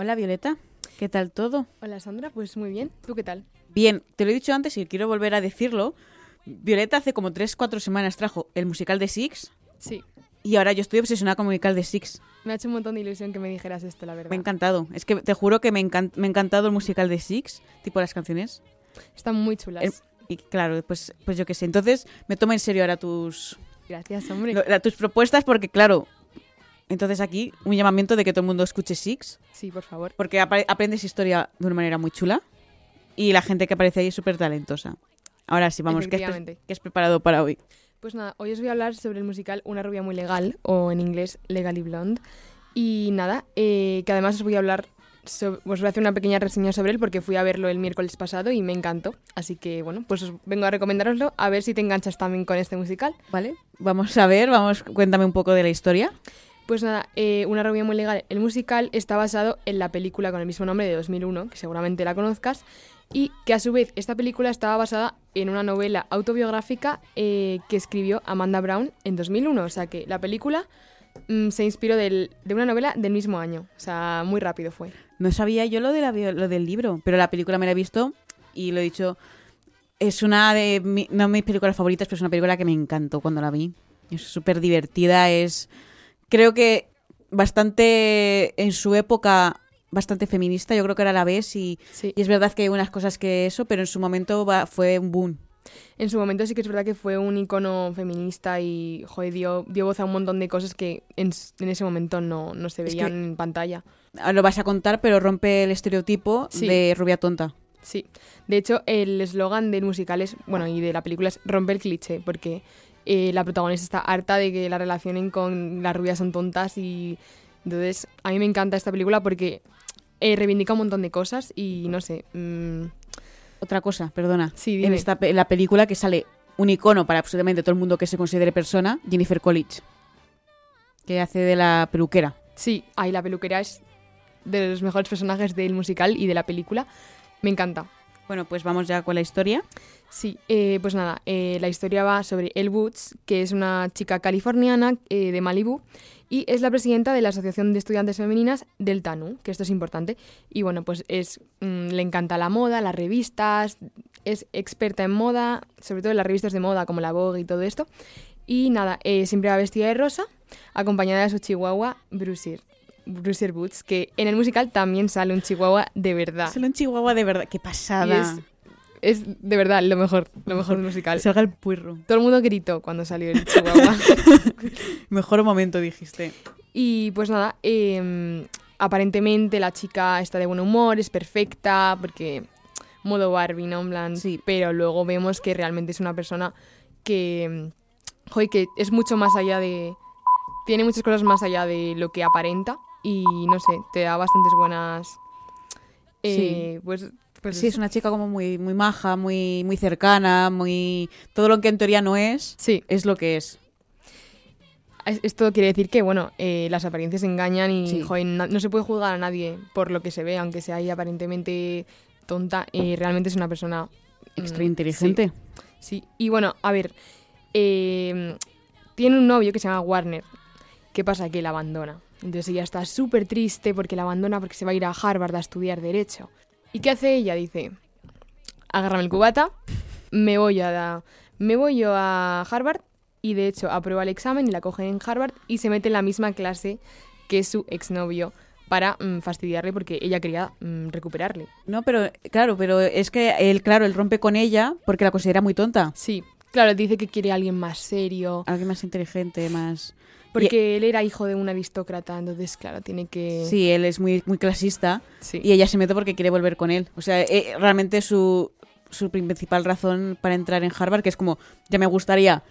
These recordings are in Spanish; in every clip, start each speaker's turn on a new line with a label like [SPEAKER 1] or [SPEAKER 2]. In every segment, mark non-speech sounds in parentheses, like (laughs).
[SPEAKER 1] Hola Violeta, ¿qué tal todo?
[SPEAKER 2] Hola Sandra, pues muy bien. ¿Tú qué tal?
[SPEAKER 1] Bien, te lo he dicho antes y quiero volver a decirlo. Violeta hace como 3-4 semanas trajo el musical de Six
[SPEAKER 2] Sí.
[SPEAKER 1] y ahora yo estoy obsesionada con el musical de Six.
[SPEAKER 2] Me ha hecho un montón de ilusión que me dijeras esto, la
[SPEAKER 1] Me ha
[SPEAKER 2] verdad.
[SPEAKER 1] encantado. Es que te juro que me, encan- me ha encantado el musical de Six, tipo las canciones.
[SPEAKER 2] Están muy chulas.
[SPEAKER 1] El- y claro, pues, pues yo qué sé. Entonces me tomo en serio ahora tus,
[SPEAKER 2] Gracias, hombre.
[SPEAKER 1] lo- tus propuestas porque claro, entonces aquí un llamamiento de que todo el mundo escuche Six
[SPEAKER 2] Sí, por favor.
[SPEAKER 1] porque apare- aprendes historia de una manera muy chula y la gente que aparece ahí es súper talentosa. Ahora sí, vamos, ¿qué has, qué has preparado para hoy?
[SPEAKER 2] Pues nada, hoy os voy a hablar sobre el musical Una rubia muy legal, o en inglés Legally Blonde. Y nada, eh, que además os voy a hablar, so- os voy a hacer una pequeña reseña sobre él porque fui a verlo el miércoles pasado y me encantó. Así que bueno, pues os vengo a recomendároslo a ver si te enganchas también con este musical.
[SPEAKER 1] ¿Vale? Vamos a ver, vamos, cuéntame un poco de la historia.
[SPEAKER 2] Pues nada, eh, Una rubia muy legal, el musical está basado en la película con el mismo nombre de 2001, que seguramente la conozcas, y que a su vez esta película estaba basada en una novela autobiográfica eh, que escribió Amanda Brown en 2001. O sea que la película mm, se inspiró del- de una novela del mismo año. O sea, muy rápido fue.
[SPEAKER 1] No sabía yo lo, de la lo del libro, pero la película me la he visto y lo he dicho. Es una de no mis películas favoritas, pero es una película que me encantó cuando la vi. Es súper divertida, es. Creo que bastante. En su época, bastante feminista. Yo creo que ahora la ves y,
[SPEAKER 2] Sí.
[SPEAKER 1] y es verdad que hay unas cosas que eso, pero en su momento va- fue un boom.
[SPEAKER 2] En su momento sí que es verdad que fue un icono feminista y joder, dio, dio voz a un montón de cosas que en, ese momento no, no se
[SPEAKER 1] Es
[SPEAKER 2] veían
[SPEAKER 1] que-
[SPEAKER 2] en pantalla.
[SPEAKER 1] Ahora Lo vas a contar, pero rompe el estereotipo
[SPEAKER 2] Sí.
[SPEAKER 1] de rubia tonta.
[SPEAKER 2] Sí, de hecho el eslogan del musical es, bueno, y de la película es romper el cliché, porque eh, la protagonista está harta de que la relacionen con las rubias son tontas y entonces a mí me encanta esta película porque eh, reivindica un montón de cosas y no sé, mm,
[SPEAKER 1] Otra cosa, perdona.
[SPEAKER 2] Sí,
[SPEAKER 1] en esta en la película que sale un icono para absolutamente todo el mundo que se considere persona, Jennifer Coolidge, que hace de la peluquera.
[SPEAKER 2] sí, ahí la peluquera es de los mejores personajes del musical y de la película, me encanta.
[SPEAKER 1] Bueno, pues vamos ya con la historia.
[SPEAKER 2] Sí, eh, pues nada, eh, la historia va sobre Elle Woods, que es una chica californiana eh, de Malibu y es la presidenta de la Asociación de Estudiantes Femeninas del TANU, que esto es importante. Y bueno, pues es mm, le encanta la moda, las revistas, es experta en moda, sobre todo en las revistas de moda como la Vogue y todo esto. Y nada, eh, siempre va vestida de rosa, acompañada de su chihuahua Bruiser. Bruiser Boots, que en el musical también sale un chihuahua de verdad.
[SPEAKER 1] Sale un chihuahua de verdad. ¡Qué
[SPEAKER 2] Y
[SPEAKER 1] pasada!
[SPEAKER 2] es, es de verdad lo mejor, lo mejor musical. (laughs)
[SPEAKER 1] Salga el puerro.
[SPEAKER 2] Todo el mundo gritó cuando salió el (laughs) chihuahua. (laughs)
[SPEAKER 1] Mejor momento, dijiste.
[SPEAKER 2] y pues nada, eh, aparentemente la chica está de buen humor, es perfecta, porque modo Barbie, ¿no? En plan,
[SPEAKER 1] Sí.
[SPEAKER 2] Pero luego vemos que realmente es una persona que, mm, joder, que es mucho más allá de... Tiene muchas cosas más allá de lo que aparenta y no sé, te da bastantes buenas... eh, Pues, pues
[SPEAKER 1] sí, es una chica como muy, muy maja, muy, muy cercana, muy... Todo lo que en teoría no es,
[SPEAKER 2] Sí,
[SPEAKER 1] es lo que es.
[SPEAKER 2] Es- Esto quiere decir que, bueno, eh, las apariencias engañan y,
[SPEAKER 1] Sí.
[SPEAKER 2] joder, no se puede juzgar a nadie por lo que se ve, aunque sea ahí aparentemente tonta. eh, realmente es una persona... mm,
[SPEAKER 1] Extra inteligente.
[SPEAKER 2] Sí, sí. Y bueno, a ver, eh, tiene un novio que se llama Warner. ¿Qué pasa? Que la abandona. Entonces ella está súper triste porque la abandona porque se va a ir a Harvard a estudiar Derecho. ¿Y qué hace ella? Dice, agárrame el cubata, me voy a, da- me voy yo a Harvard y de hecho aprueba el examen y la cogen en Harvard y se mete en la misma clase que su exnovio para mm, fastidiarle porque ella quería mm, recuperarle.
[SPEAKER 1] No, pero claro, pero es que él, claro, él rompe con ella porque la considera muy tonta.
[SPEAKER 2] Sí, claro, dice que quiere a alguien más serio,
[SPEAKER 1] Alguien más inteligente, más...
[SPEAKER 2] porque él era hijo de un aristócrata, entonces claro, tiene que...
[SPEAKER 1] Sí, él es muy, muy clasista
[SPEAKER 2] Sí.
[SPEAKER 1] y ella se mete porque quiere volver con él. O sea, eh, realmente su, su principal razón para entrar en Harvard, que es como, ya me gustaría,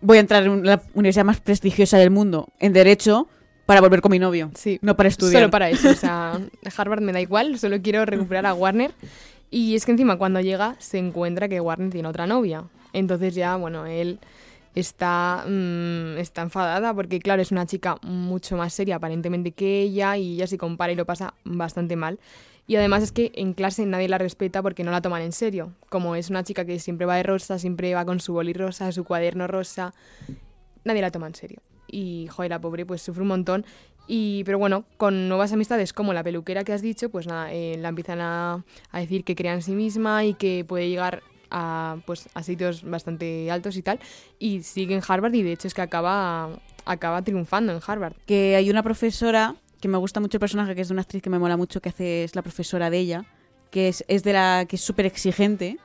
[SPEAKER 1] voy a entrar en la universidad más prestigiosa del mundo, en Derecho, para volver con mi novio.
[SPEAKER 2] Sí.
[SPEAKER 1] No para estudiar.
[SPEAKER 2] Solo para eso. O sea, (laughs) Harvard me da igual, solo quiero recuperar a Warner. Y es que encima cuando llega se encuentra que Warner tiene otra novia. Entonces ya, bueno, él está, mm, está enfadada porque, claro, es una chica mucho más seria aparentemente que ella y ella se compara y lo pasa bastante mal. Y además es que en clase nadie la respeta porque no la toman en serio. Como es una chica que siempre va de rosa, siempre va con su boli rosa, su cuaderno rosa, nadie la toma en serio. Y, joder, la pobre pues sufre un montón. Y, pero bueno, con nuevas amistades como la peluquera que has dicho, pues eh, la empiezan a, a decir que crea en sí misma y que puede llegar a, pues, a sitios bastante altos y tal. Y sigue en Harvard y de hecho es que acaba, acaba triunfando en Harvard.
[SPEAKER 1] Que hay una profesora que me gusta mucho el personaje, que es de una actriz que me mola mucho, que hace, es la profesora de ella, que es, es de la que es súper exigente.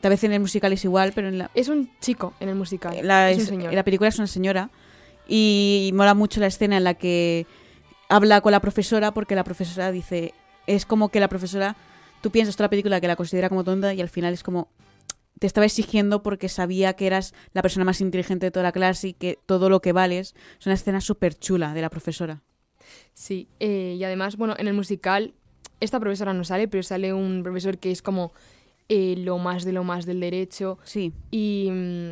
[SPEAKER 1] Tal vez en el musical es igual, pero en la,
[SPEAKER 2] Es un chico en el musical.
[SPEAKER 1] la,
[SPEAKER 2] es un señor.
[SPEAKER 1] en la película es una señora. Y mola mucho la escena en la que habla con la profesora porque la profesora dice, es como que la profesora, tú piensas toda la película que la considera como tonta y al final es como, te estaba exigiendo porque sabía que eras la persona más inteligente de toda la clase y que todo lo que vales. Es una escena súper chula de la profesora.
[SPEAKER 2] Sí, eh, y además, bueno, en el musical esta profesora no sale, pero sale un profesor que es como eh, lo más de lo más del derecho.
[SPEAKER 1] Sí,
[SPEAKER 2] Y mm,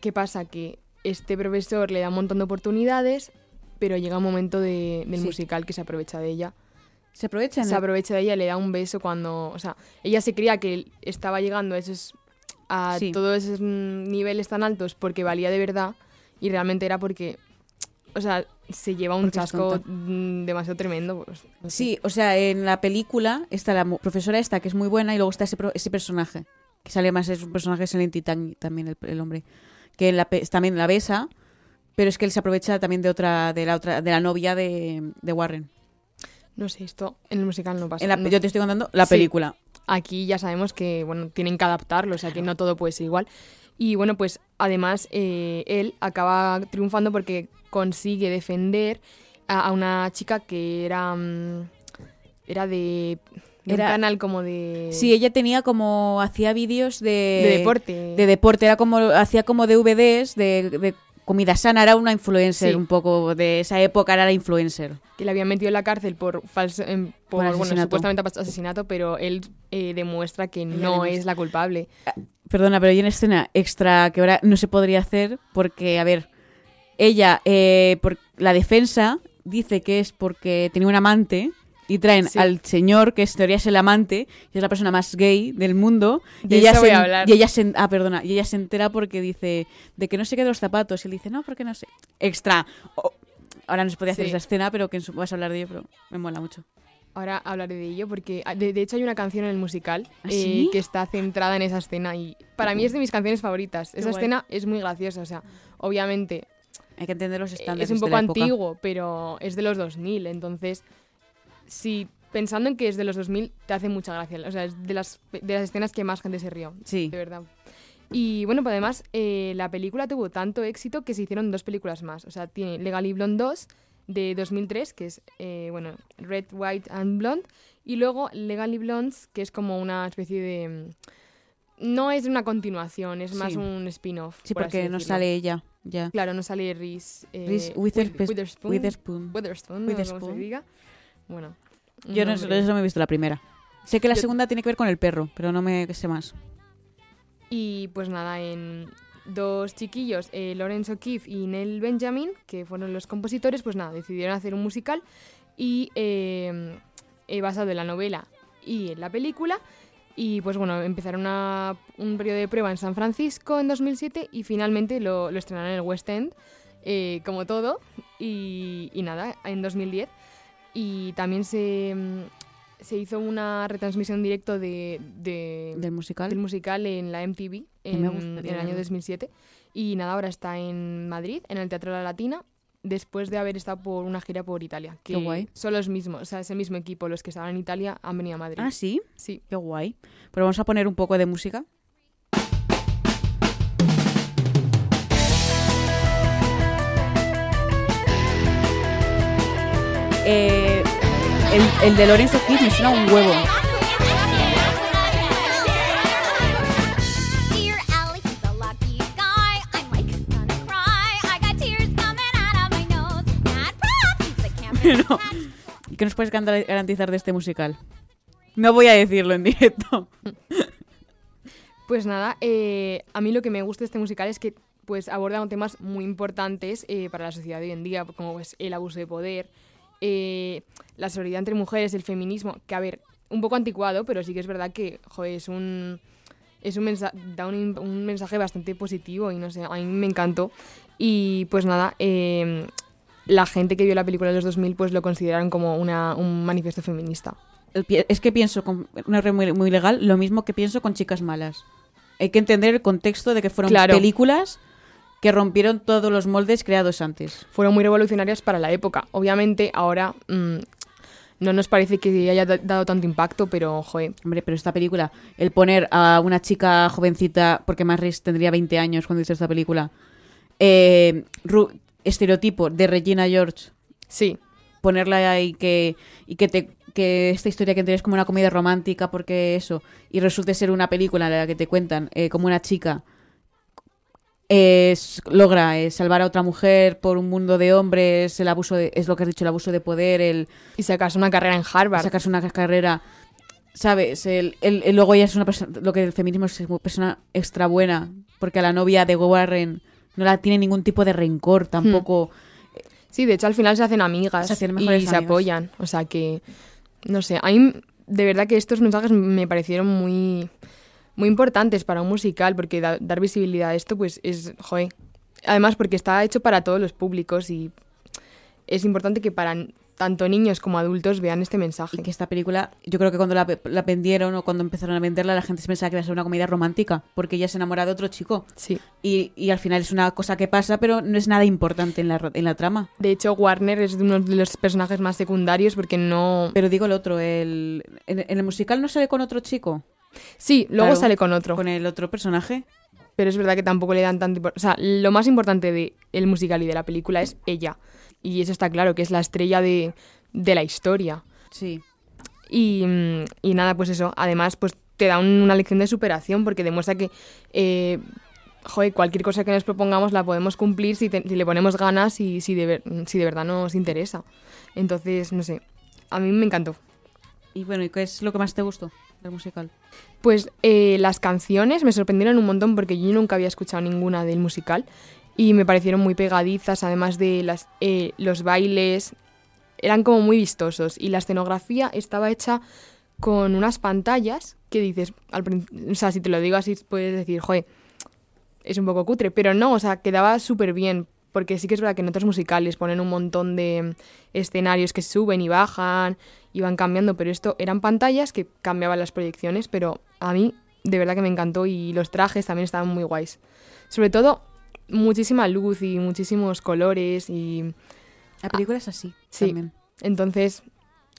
[SPEAKER 2] ¿qué pasa? Que este profesor le da un montón de oportunidades, pero llega un momento de- del
[SPEAKER 1] Sí.
[SPEAKER 2] musical que se aprovecha de ella.
[SPEAKER 1] Se aprovechan.
[SPEAKER 2] Se aprovecha de ella le da un beso cuando... O sea, ella se creía que estaba llegando a esos, a
[SPEAKER 1] Sí.
[SPEAKER 2] todos esos niveles tan altos porque valía de verdad y realmente era porque... O sea, se lleva un
[SPEAKER 1] Porque
[SPEAKER 2] chasco mm, demasiado tremendo. Pues, no sé.
[SPEAKER 1] Sí, o sea, en la película está la profesora esta que es muy buena y luego está ese, pro- ese personaje que sale más, es un personaje excelente y también el, el hombre, que en la pe- también la besa, pero es que él se aprovecha también de otra, de la otra, de la novia de, de Warren.
[SPEAKER 2] No sé, esto en el musical no pasa.
[SPEAKER 1] En la-
[SPEAKER 2] no.
[SPEAKER 1] yo te estoy contando la
[SPEAKER 2] Sí.
[SPEAKER 1] película.
[SPEAKER 2] Aquí ya sabemos que, bueno, tienen que adaptarlo, o sea, que no todo puede ser igual. Y bueno, pues además eh, él acaba triunfando porque consigue defender a, a una chica que era, mm, era de, de
[SPEAKER 1] Era-
[SPEAKER 2] un canal como de,
[SPEAKER 1] Sí, ella tenía como, hacía vídeos de...
[SPEAKER 2] de deporte.
[SPEAKER 1] De deporte, era como, hacía como DVDs de, de comida sana, era una influencer
[SPEAKER 2] Sí.
[SPEAKER 1] un poco, de esa época era la influencer.
[SPEAKER 2] que le habían metido en la cárcel por falso, por,
[SPEAKER 1] Por
[SPEAKER 2] bueno,
[SPEAKER 1] asesinato.
[SPEAKER 2] supuestamente asesinato, pero él eh, demuestra que no es la culpable.
[SPEAKER 1] Perdona, pero hay una escena extra que ahora no se podría hacer porque, a ver, ella, eh, por la defensa dice que es porque tenía un amante y traen
[SPEAKER 2] Sí.
[SPEAKER 1] al señor, que en teoría es el amante, y es la persona más gay del mundo. Y ella, se, y ella se, ah, perdona, y ella se entera porque dice de que no se quede los zapatos. Y él dice, no, porque no sé. Extra. Oh, ahora no se podía hacer
[SPEAKER 2] Sí.
[SPEAKER 1] esa escena, pero que en su- vas a hablar de ello, pero me mola mucho.
[SPEAKER 2] Ahora hablaré de ello porque ah, de, de hecho hay una canción en el musical
[SPEAKER 1] ¿Ah,
[SPEAKER 2] eh,
[SPEAKER 1] sí?
[SPEAKER 2] que está centrada en esa escena y para mí es de mis canciones favoritas. Esa
[SPEAKER 1] guay.
[SPEAKER 2] escena es muy graciosa, o sea, obviamente
[SPEAKER 1] Hay que entender los estándares
[SPEAKER 2] es un
[SPEAKER 1] de
[SPEAKER 2] poco
[SPEAKER 1] época.
[SPEAKER 2] antiguo, pero es de los 2000, entonces si pensando en que es de los 2000 te hace mucha gracia, o sea, es de las de las escenas que más gente se rió,
[SPEAKER 1] Sí.
[SPEAKER 2] de verdad. Y bueno, pues además eh, la película tuvo tanto éxito que se hicieron dos películas más. O sea, tiene Legally Blonde 2 de 2003, que es, eh, bueno, Red, White and Blonde. Y luego Legally Blondes, que es como una especie de... mm, No es una continuación, es más
[SPEAKER 1] Sí.
[SPEAKER 2] un spin-off.
[SPEAKER 1] Sí,
[SPEAKER 2] por
[SPEAKER 1] porque no sale ella, ya.
[SPEAKER 2] Claro, no sale Reese, eh,
[SPEAKER 1] Reese
[SPEAKER 2] With-
[SPEAKER 1] Witherpe-
[SPEAKER 2] Witherspoon.
[SPEAKER 1] Witherspoon.
[SPEAKER 2] Witherspoon, no se
[SPEAKER 1] Witherspoon.
[SPEAKER 2] diga. Bueno.
[SPEAKER 1] Yo no, eso no me he visto la primera. Sé que la
[SPEAKER 2] Yo-
[SPEAKER 1] segunda tiene que ver con el perro, pero no me sé más.
[SPEAKER 2] Y pues nada, en dos chiquillos, eh, Lawrence O'Keefe y Neil Benjamin, que fueron los compositores, pues nada, decidieron hacer un musical y eh, eh, basado en la novela y en la película. Y pues bueno, empezaron una- un periodo de prueba en San Francisco en 2007 y finalmente lo, lo estrenaron en el West End, eh, como todo. Y, y nada, en 2010. Y también se, mm, se hizo una retransmisión directo de, de-
[SPEAKER 1] Del musical.
[SPEAKER 2] del musical en la MTV en, el año
[SPEAKER 1] verlo.
[SPEAKER 2] 2007. Y nada, ahora está en Madrid, en el Teatro La Latina, después de haber estado por una gira por Italia. Que
[SPEAKER 1] Qué guay.
[SPEAKER 2] Son los mismos, o sea, es el mismo equipo. Los que estaban en Italia han venido a Madrid.
[SPEAKER 1] Ah, sí.
[SPEAKER 2] Sí.
[SPEAKER 1] Qué guay. Pero vamos a poner un poco de música. Eh, el, el de Lorenzo Kid me suena un huevo. (laughs) No. ¿Qué nos puedes garantizar de este musical? No voy a decirlo en directo.
[SPEAKER 2] Pues nada, eh, a mí lo que me gusta de este musical es que pues aborda temas muy importantes eh, para la sociedad de hoy en día, como pues, el abuso de poder, eh, la solidaridad entre mujeres, el feminismo, que a ver, un poco anticuado, pero sí que es verdad que joder, es un es un mensa- da un, un mensaje bastante positivo y no sé, a mí me encantó. Y pues nada, eh, la gente que vio la película de los 2000 pues lo consideraron como una, un manifiesto feminista.
[SPEAKER 1] Pi- Es que pienso, con una red muy, muy legal, lo mismo que pienso con Chicas Malas. Hay que entender el contexto de que fueron
[SPEAKER 2] Claro.
[SPEAKER 1] películas que rompieron todos los moldes creados antes.
[SPEAKER 2] fueron muy revolucionarias para la época. Obviamente, ahora mm, no nos parece que haya da- dado tanto impacto, pero, joder,
[SPEAKER 1] Hombre, pero esta película, el poner a una chica jovencita, porque Maris tendría 20 años cuando hizo esta película, eh, estereotipo de Regina George,
[SPEAKER 2] sí,
[SPEAKER 1] ponerla ahí que, y que te que esta historia que es como una comedia romántica porque eso y resulte ser una película en la que te cuentan eh, como una chica es- logra eh, salvar a otra mujer por un mundo de hombres el abuso de, es lo que has dicho el abuso de poder el
[SPEAKER 2] y sacarse una carrera en Harvard.
[SPEAKER 1] sacarse una carrera sabes el, el- el- luego ella es una persona lo que el feminismo es una persona extra buena porque a la novia de Warren no la tiene ningún tipo de rencor tampoco
[SPEAKER 2] Sí, de hecho, al final se hacen amigas
[SPEAKER 1] Se hacen
[SPEAKER 2] y
[SPEAKER 1] mejores
[SPEAKER 2] se
[SPEAKER 1] amigas.
[SPEAKER 2] apoyan. O sea que, no sé, a mí de verdad que estos mensajes me parecieron muy, muy importantes para un musical, porque da- dar visibilidad a esto, pues es, joder. Además, porque está hecho para todos los públicos y es importante que para tanto niños como adultos vean este mensaje.
[SPEAKER 1] Y que esta película, yo creo que cuando la, la vendieron o cuando empezaron a venderla, la gente se pensaba que iba a ser una comedia romántica, porque ella se enamora de otro chico.
[SPEAKER 2] Sí.
[SPEAKER 1] Y, y al final es una cosa que pasa, pero no es nada importante en la, en la trama.
[SPEAKER 2] De hecho, Warner es uno de los personajes más secundarios porque no...
[SPEAKER 1] Pero digo el otro, el, en, en el musical no sale con otro chico,
[SPEAKER 2] Sí, luego
[SPEAKER 1] Claro,
[SPEAKER 2] sale con otro.
[SPEAKER 1] con el otro personaje.
[SPEAKER 2] pero es verdad que tampoco le dan tanto O sea, lo más importante del el musical y de la película es ella. Y eso está claro, que es la estrella de, de la historia.
[SPEAKER 1] Sí.
[SPEAKER 2] Y, y nada, pues eso. Además, pues te da un- una lección de superación porque demuestra que, eh, joder, cualquier cosa que nos propongamos la podemos cumplir si, te- si le ponemos ganas y si de, ver- si de verdad nos interesa. Entonces, no sé, a mí me encantó.
[SPEAKER 1] Y bueno, ¿y qué es lo que más te gustó del musical?
[SPEAKER 2] Pues eh, las canciones me sorprendieron un montón porque yo nunca había escuchado ninguna del musical y me parecieron muy pegadizas, además de las, eh, los bailes, eran como muy vistosos y la escenografía estaba hecha con unas pantallas que dices, al o sea, si te lo digo así puedes decir, joder, es un poco cutre, pero no, o sea, quedaba súper bien. Porque sí que es verdad que en otros musicales ponen un montón de escenarios que suben y bajan y van cambiando, pero esto eran pantallas que cambiaban las proyecciones, pero a mí de verdad que me encantó y los trajes también estaban muy guays. Sobre todo, muchísima luz y muchísimos colores y
[SPEAKER 1] La película es así,
[SPEAKER 2] sí.
[SPEAKER 1] también.
[SPEAKER 2] entonces,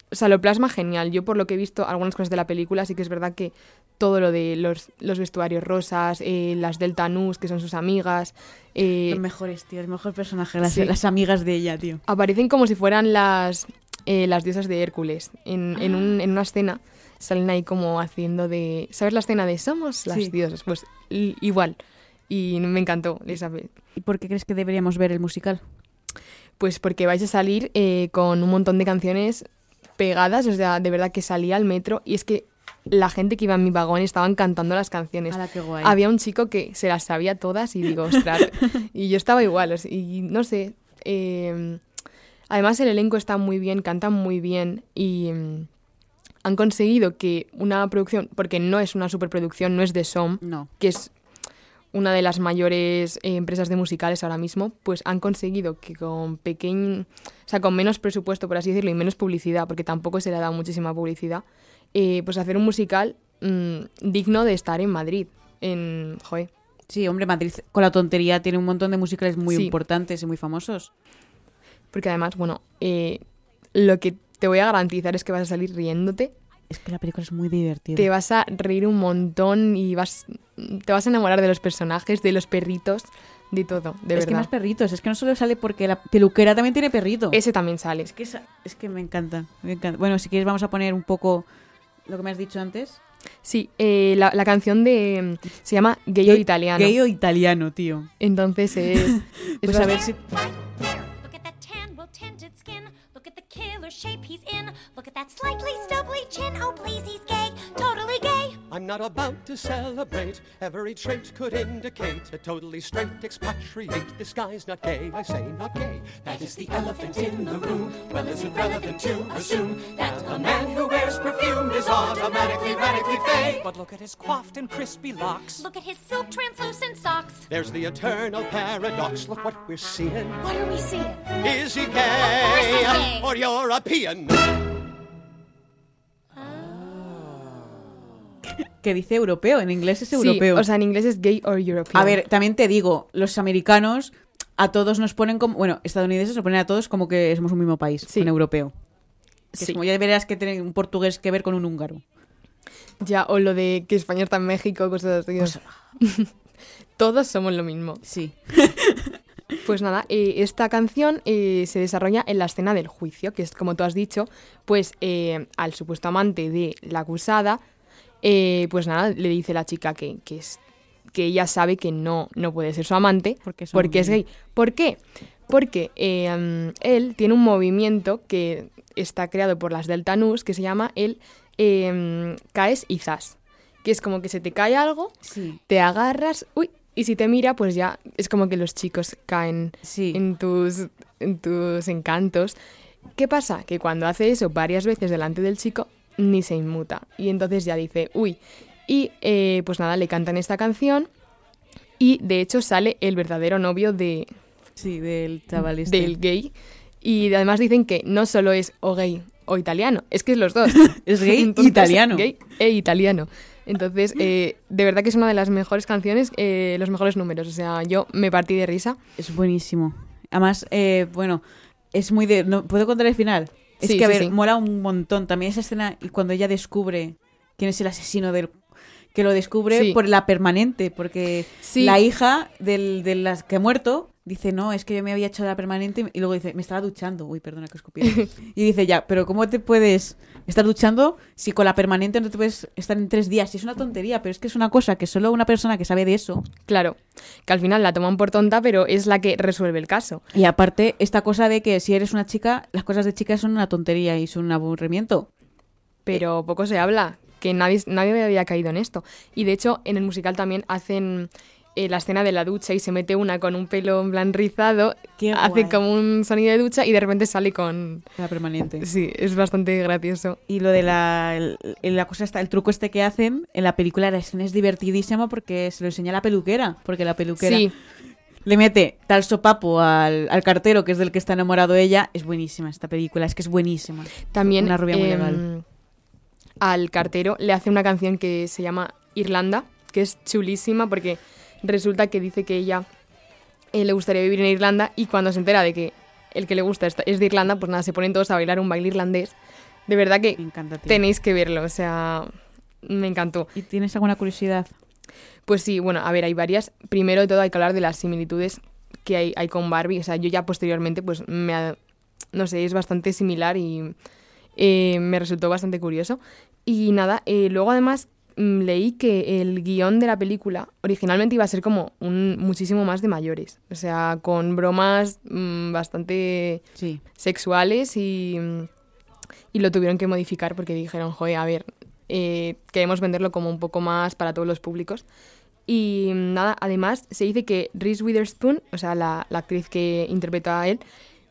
[SPEAKER 2] o sea, lo plasma genial. Yo por lo que he visto algunas cosas de la película, sí que es verdad que todo lo de los, los vestuarios rosas, eh, las Delta Nus, que son sus amigas, eh,
[SPEAKER 1] Los mejores, tío, el mejor personaje, las,
[SPEAKER 2] sí.
[SPEAKER 1] las amigas de ella, tío.
[SPEAKER 2] aparecen como si fueran las, eh, las diosas de Hércules. En, en, un- en una escena salen ahí como haciendo de... ¿Sabes la escena de somos las
[SPEAKER 1] Sí.
[SPEAKER 2] diosas? Pues igual. Y me encantó esa
[SPEAKER 1] ¿Y por qué crees que deberíamos ver el musical?
[SPEAKER 2] Pues porque vais a salir eh, con un montón de canciones pegadas, o sea, de verdad que salía al metro y es que la gente que iba en mi vagón estaban cantando las canciones.
[SPEAKER 1] Ala, qué guay.
[SPEAKER 2] Había un chico que se las sabía todas y digo, ostras, (laughs) y yo estaba igual, o sea, y no sé. eh, además el elenco está muy bien, cantan muy bien y mm, han conseguido que una producción, porque no es una superproducción, no es de SOM,
[SPEAKER 1] No.
[SPEAKER 2] que es una de las mayores eh, empresas de musicales ahora mismo, pues han conseguido que con pequeño, o sea, con menos presupuesto, por así decirlo, y menos publicidad, porque tampoco se le ha dado muchísima publicidad, eh, pues hacer un musical mm, digno de estar en Madrid. En, joder,
[SPEAKER 1] Sí, hombre, Madrid con la tontería tiene un montón de musicales muy
[SPEAKER 2] Sí.
[SPEAKER 1] importantes y muy famosos.
[SPEAKER 2] Porque además, bueno, eh, lo que te voy a garantizar es que vas a salir riéndote,
[SPEAKER 1] Es que la película es muy divertida.
[SPEAKER 2] te vas a reír un montón y vas, te vas a enamorar de los personajes, de los perritos, de todo, de
[SPEAKER 1] es que más perritos, es que no solo sale porque la peluquera también tiene perrito.
[SPEAKER 2] Ese también sale.
[SPEAKER 1] Es que, es que me encanta, me encanta. Bueno, si quieres vamos a poner un poco lo que me has dicho antes.
[SPEAKER 2] Sí, eh, la, la canción de se llama Gay o Italiano.
[SPEAKER 1] Gay o italiano, tío.
[SPEAKER 2] Entonces es, (laughs) es
[SPEAKER 1] Pues a ver si...
[SPEAKER 3] peculiar shape he's in. Look at that slightly stubbly chin. Oh, please, he's gay, totally.
[SPEAKER 4] I'm not about to celebrate. Every trait could indicate a totally straight expatriate. This guy's not gay, I say not gay. That is the elephant in the room. Well, is it relevant to assume that a man who wears perfume is automatically radically fake? But look at his coiffed and crispy locks.
[SPEAKER 3] Look at his silk translucent socks.
[SPEAKER 4] There's the eternal paradox. Look what we're seeing.
[SPEAKER 3] What are we seeing?
[SPEAKER 4] Is he gay. or European?
[SPEAKER 1] Que dice europeo, en inglés es
[SPEAKER 2] Sí,
[SPEAKER 1] europeo.
[SPEAKER 2] o sea, en inglés es gay or European.
[SPEAKER 1] a ver, también te digo, los americanos a todos nos ponen como, bueno, estadounidenses nos ponen a todos como que somos un mismo país,
[SPEAKER 2] Sí.
[SPEAKER 1] un europeo. Que
[SPEAKER 2] Sí.
[SPEAKER 1] es como ya verás que tiene un portugués que ver con un húngaro.
[SPEAKER 2] Ya, o lo de que España está en México, cosas así.
[SPEAKER 1] Pues- (laughs)
[SPEAKER 2] Todos somos lo mismo.
[SPEAKER 1] Sí. (laughs)
[SPEAKER 2] Pues nada, eh, esta canción eh, se desarrolla en la escena del juicio, que es como tú has dicho, pues eh, al supuesto amante de la acusada, eh, pues nada, le dice la chica que, que es que ella sabe que no, no puede ser su amante
[SPEAKER 1] Porque
[SPEAKER 2] porque es
[SPEAKER 1] gay.
[SPEAKER 2] ¿Por qué? Porque eh, mm, él tiene un movimiento que está creado por las Delta Nus que se llama el eh, mm, caes y zas, que es como que se te cae algo
[SPEAKER 1] Sí.
[SPEAKER 2] te agarras, uy, y si te mira, pues ya es como que los chicos caen
[SPEAKER 1] Sí.
[SPEAKER 2] en tus, en tus encantos. ¿Qué pasa? Que cuando hace eso varias veces delante del chico, ni se inmuta. Y entonces ya dice, uy. Y eh, pues nada, le cantan esta canción y de hecho sale el verdadero novio de,
[SPEAKER 1] Sí, del chaval este.
[SPEAKER 2] del gay. Y además dicen que no solo es o gay o italiano, es que es los dos. (laughs)
[SPEAKER 1] Es gay
[SPEAKER 2] Entonces,
[SPEAKER 1] italiano.
[SPEAKER 2] Gay e italiano. Entonces, eh, de verdad que es una de las mejores canciones, eh, los mejores números. O sea, yo me partí de risa.
[SPEAKER 1] Es buenísimo. Además, eh, bueno, es muy de... ¿no? ¿Puedo contar el final? Es
[SPEAKER 2] Sí,
[SPEAKER 1] que, a
[SPEAKER 2] sí,
[SPEAKER 1] ver,
[SPEAKER 2] sí.
[SPEAKER 1] mola un montón. También esa escena y cuando ella descubre quién es el asesino del... Que lo descubre
[SPEAKER 2] Sí.
[SPEAKER 1] por la permanente, porque
[SPEAKER 2] Sí.
[SPEAKER 1] la hija del, de las que ha muerto dice, no, es que yo me había hecho la permanente y luego dice, me estaba duchando. Uy, perdona que escupí. (laughs) y dice, ya, pero ¿cómo te puedes estar duchando si con la permanente no te puedes estar en tres días? Y es una tontería, pero es que es una cosa que solo una persona que sabe de eso
[SPEAKER 2] Claro, que al final la toman por tonta, pero es la que resuelve el caso.
[SPEAKER 1] Y aparte, esta cosa de que si eres una chica, las cosas de chicas son una tontería y son un aburrimiento.
[SPEAKER 2] Pero poco se habla, que nadie, nadie había caído en esto. Y de hecho, en el musical también hacen eh, la escena de la ducha y se mete una con un pelo en plan rizado,
[SPEAKER 1] Qué
[SPEAKER 2] hace
[SPEAKER 1] guay.
[SPEAKER 2] como un sonido de ducha y de repente sale con...
[SPEAKER 1] La permanente.
[SPEAKER 2] Sí, es bastante gracioso.
[SPEAKER 1] Y lo de la, el- la cosa está, el truco este que hacen en la película, la escena es divertidísima porque se lo enseña la peluquera. Porque la peluquera
[SPEAKER 2] Sí,
[SPEAKER 1] le mete tal sopapo al, al cartero, que es del que está enamorado ella. Es buenísima esta película, es que es buenísima.
[SPEAKER 2] También
[SPEAKER 1] Una rubia muy
[SPEAKER 2] em,
[SPEAKER 1] legal.
[SPEAKER 2] Al cartero le hace una canción que se llama Irlanda, que es chulísima porque resulta que dice que ella eh, le gustaría vivir en Irlanda y cuando se entera de que el que le gusta es de Irlanda, pues nada, se ponen todos a bailar un baile irlandés. De verdad que
[SPEAKER 1] encanta,
[SPEAKER 2] tenéis que verlo, o sea, me encantó.
[SPEAKER 1] ¿Y tienes alguna curiosidad?
[SPEAKER 2] Pues sí, bueno, a ver, hay varias. Primero de todo hay que hablar de las similitudes que hay, hay con Barbie. O sea, yo ya posteriormente, pues me... ha- no sé, es bastante similar y eh, me resultó bastante curioso. Y nada, eh, luego además mm, leí que el guion de la película originalmente iba a ser como un muchísimo más de mayores. O sea, con bromas mm, bastante
[SPEAKER 1] Sí.
[SPEAKER 2] sexuales y, y lo tuvieron que modificar porque dijeron, joder, a ver, eh, queremos venderlo como un poco más para todos los públicos. Y nada, además se dice que Reese Witherspoon, o sea, la, la actriz que interpreta a él,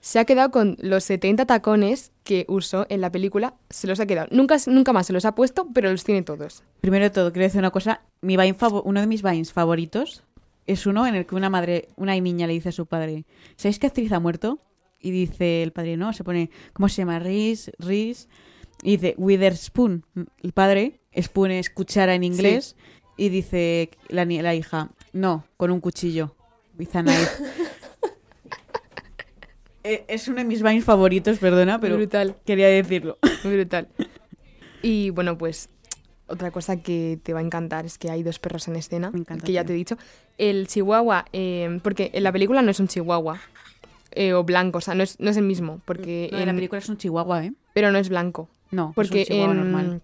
[SPEAKER 2] se ha quedado con los 70 tacones que usó en la película, se los ha quedado. Nunca, nunca más se los ha puesto, pero los tiene todos.
[SPEAKER 1] Primero de todo, quiero decir una cosa. Mi Vine uno de mis Vines favoritos es uno en el que una madre, una niña le dice a su padre, ¿sabéis qué actriz ha muerto? Y dice el padre, no, se pone, ¿cómo se llama? Reese, Reese. Y dice, Witherspoon. El padre, spoon es cuchara en inglés. Y dice la, la hija, no, con un cuchillo. With a knife. Eh, es uno de mis Vines favoritos, perdona, pero
[SPEAKER 2] Brutal.
[SPEAKER 1] quería decirlo. (laughs)
[SPEAKER 2] Brutal. Y bueno, pues otra cosa que te va a encantar es que hay dos perros en escena,
[SPEAKER 1] Me encanta,
[SPEAKER 2] que ya
[SPEAKER 1] tío.
[SPEAKER 2] te he dicho. El chihuahua, eh, porque en la película no es un chihuahua eh, o blanco, o sea, no es, no es el mismo, porque
[SPEAKER 1] No, en la película es un chihuahua, ¿eh?
[SPEAKER 2] pero no es blanco.
[SPEAKER 1] No,
[SPEAKER 2] Porque
[SPEAKER 1] es un chihuahua
[SPEAKER 2] en,
[SPEAKER 1] normal.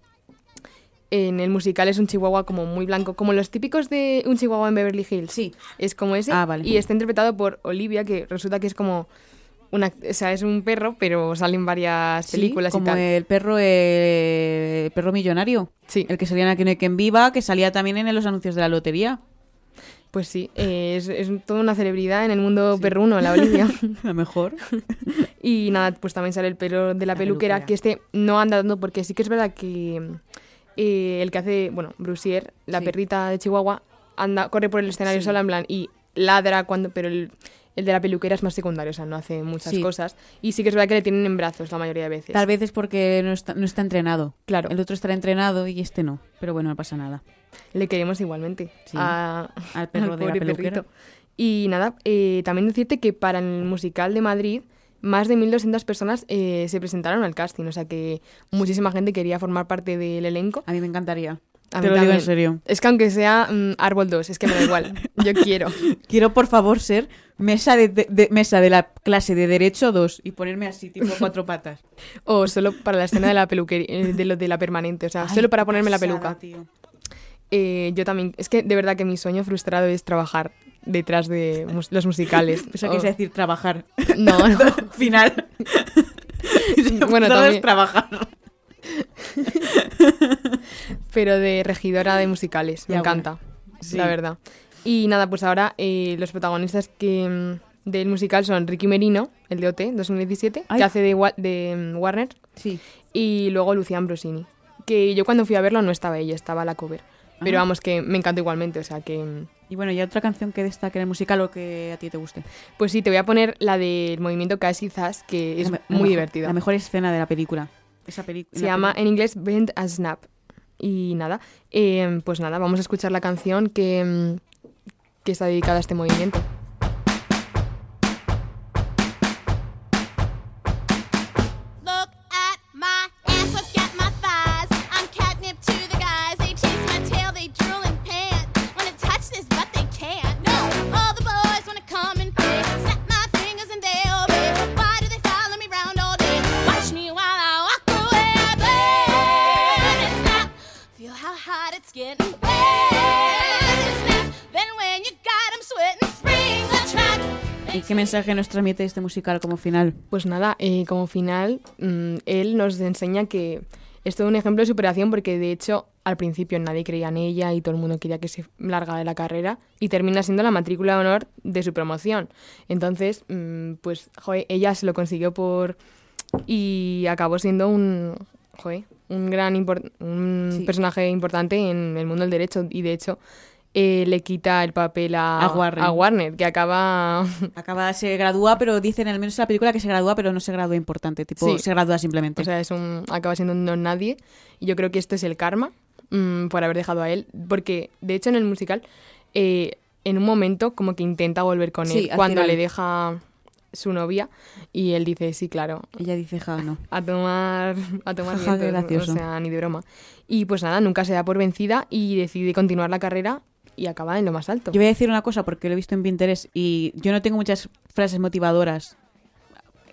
[SPEAKER 2] en el musical es un chihuahua como muy blanco, como los típicos de un chihuahua en Beverly Hills.
[SPEAKER 1] Sí.
[SPEAKER 2] Es como ese.
[SPEAKER 1] Ah, vale.
[SPEAKER 2] Y está interpretado por Olivia, que resulta que es como una, o sea, es un perro, pero salen varias
[SPEAKER 1] Sí,
[SPEAKER 2] películas
[SPEAKER 1] como
[SPEAKER 2] y tal.
[SPEAKER 1] el perro eh, el perro millonario.
[SPEAKER 2] Sí.
[SPEAKER 1] El que salía en Aquí no hay quien viva, que salía también en los anuncios de la lotería.
[SPEAKER 2] Pues sí, eh, es, es toda una celebridad en el mundo perruno, la Olivia. (laughs)
[SPEAKER 1] A lo mejor. (laughs)
[SPEAKER 2] y nada, pues también sale el pelo de la,
[SPEAKER 1] La
[SPEAKER 2] peluquera,
[SPEAKER 1] peluquera.
[SPEAKER 2] que este no anda dando, porque sí que es verdad que eh, el que hace, bueno, Brusier, la
[SPEAKER 1] Sí.
[SPEAKER 2] perrita de Chihuahua, anda, corre por el escenario
[SPEAKER 1] Sí.
[SPEAKER 2] sola en plan y ladra cuando, pero el, el de la peluquera es más secundario, o sea, no hace muchas
[SPEAKER 1] Sí.
[SPEAKER 2] cosas. Y sí que es verdad que le tienen en brazos la mayoría de veces.
[SPEAKER 1] Tal vez es porque no está, no está entrenado.
[SPEAKER 2] Claro.
[SPEAKER 1] El otro estará entrenado y este no. Pero bueno, no pasa nada.
[SPEAKER 2] Le queremos igualmente
[SPEAKER 1] Sí.
[SPEAKER 2] a- (laughs) (laughs)
[SPEAKER 1] Al perro
[SPEAKER 2] al
[SPEAKER 1] de la peluquera.
[SPEAKER 2] perrito. Y nada, eh, también decirte que para el musical de Madrid, más de 1.200 personas eh, se presentaron al casting. O sea que muchísima gente quería formar parte del elenco.
[SPEAKER 1] A mí me encantaría.
[SPEAKER 2] A
[SPEAKER 1] Te
[SPEAKER 2] mí
[SPEAKER 1] lo digo en serio.
[SPEAKER 2] Es que aunque sea mm, Árbol 2, es que me da igual. Yo (laughs) quiero.
[SPEAKER 1] Quiero, por favor, ser mesa de, de- de- mesa de la clase de Derecho 2 y ponerme así, tipo (laughs) cuatro patas.
[SPEAKER 2] O solo para la escena de la peluquería, eh, de lo de la permanente. O sea,
[SPEAKER 1] Ay,
[SPEAKER 2] solo para ponerme la
[SPEAKER 1] pasada,
[SPEAKER 2] peluca.
[SPEAKER 1] tío.
[SPEAKER 2] Eh, yo también. Es que de verdad que mi sueño frustrado es trabajar detrás de mus- los musicales. (laughs)
[SPEAKER 1] Eso
[SPEAKER 2] O-
[SPEAKER 1] quise decir trabajar.
[SPEAKER 2] No, no.
[SPEAKER 1] Final.
[SPEAKER 2] Bueno,
[SPEAKER 1] Todo
[SPEAKER 2] también-
[SPEAKER 1] es trabajar. (laughs)
[SPEAKER 2] pero de regidora de musicales. Me
[SPEAKER 1] Ya,
[SPEAKER 2] encanta,
[SPEAKER 1] Sí.
[SPEAKER 2] la verdad. Y nada, pues ahora eh, los protagonistas que mm, del musical son Ricky Merino, el de OT 2017,
[SPEAKER 1] Ay.
[SPEAKER 2] que hace de, mm, Warner,
[SPEAKER 1] Sí.
[SPEAKER 2] y luego Lucía Ambrosini, que yo cuando fui a verlo no estaba ella, estaba la cover. Pero
[SPEAKER 1] Ah.
[SPEAKER 2] vamos, que me encanta igualmente, o sea que... mm,
[SPEAKER 1] Y bueno, ¿y otra canción que destaque en el musical o que a ti te guste?
[SPEAKER 2] Pues sí, te voy a poner la del movimiento Casi Zas, que es muy
[SPEAKER 1] mejor-
[SPEAKER 2] divertida.
[SPEAKER 1] La mejor escena de la película. Esa película.
[SPEAKER 2] Se llama en inglés Bend a Snap. Y nada, eh, pues nada, vamos a escuchar la canción que, mm, que está dedicada a este movimiento.
[SPEAKER 1] Mensaje nos transmite este musical como final?
[SPEAKER 2] Pues nada, eh, como final, mm, él nos enseña que es todo un ejemplo de superación porque de hecho al principio nadie creía en ella y todo el mundo quería que se largara de la carrera y termina siendo la matrícula de honor de su promoción. Entonces, mm, pues, joder, ella se lo consiguió por... y acabó siendo un... joder, un gran impor- un
[SPEAKER 1] Sí.
[SPEAKER 2] personaje importante en el mundo del derecho y de hecho eh, le quita el papel a,
[SPEAKER 1] A Warren.
[SPEAKER 2] a Warner, que acaba (laughs)
[SPEAKER 1] Acaba, se gradúa, pero dicen al menos en la película que se gradúa, pero no se gradúa importante. Tipo,
[SPEAKER 2] Sí.
[SPEAKER 1] se gradúa simplemente.
[SPEAKER 2] O sea, es un, acaba siendo un don nadie. Y yo creo que esto es el karma mm, por haber dejado a él. Porque, de hecho, en el musical, eh, en un momento, como que intenta volver con él cuando
[SPEAKER 1] final.
[SPEAKER 2] le deja su novia. Y él dice, sí, claro,
[SPEAKER 1] Ella dice, ja, no. (laughs)
[SPEAKER 2] a tomar, a tomar (laughs)
[SPEAKER 1] qué
[SPEAKER 2] vientos",
[SPEAKER 1] gracioso.
[SPEAKER 2] O sea, ni de broma. Y pues nada, nunca se da por vencida y decide continuar la carrera y acaba en lo más alto.
[SPEAKER 1] Yo voy a decir una cosa porque lo he visto en Pinterest y yo no tengo muchas frases motivadoras.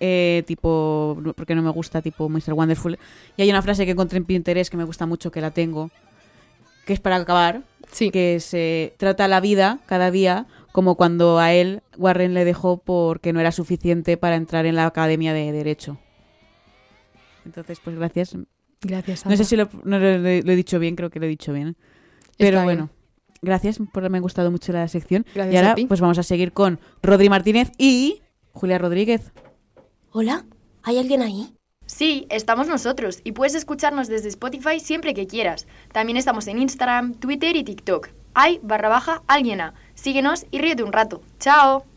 [SPEAKER 1] eh, tipo, porque no me gusta, tipo Mr. Wonderful. Y hay una frase que encontré en Pinterest que me gusta mucho, que la tengo, que es para acabar,
[SPEAKER 2] Sí,
[SPEAKER 1] que se trata la vida cada día como cuando a él Warren le dejó porque no era suficiente para entrar en la Academia de Derecho. Entonces, pues gracias.
[SPEAKER 2] gracias.
[SPEAKER 1] No sé
[SPEAKER 2] Ana.
[SPEAKER 1] si lo, no lo- lo he dicho bien, creo que lo he dicho bien. Pero
[SPEAKER 2] Está bien.
[SPEAKER 1] Gracias por haberme gustado mucho la sección.
[SPEAKER 2] Gracias
[SPEAKER 1] y ahora
[SPEAKER 2] a ti.
[SPEAKER 1] pues vamos a seguir con Rodri Martínez y Julia Rodríguez.
[SPEAKER 5] Hola, ¿hay alguien ahí?
[SPEAKER 6] Sí, estamos nosotros y puedes escucharnos desde Spotify siempre que quieras. También estamos en Instagram, Twitter y TikTok. Hay barra baja alguien a. Síguenos y ríete un rato. ¡Chao!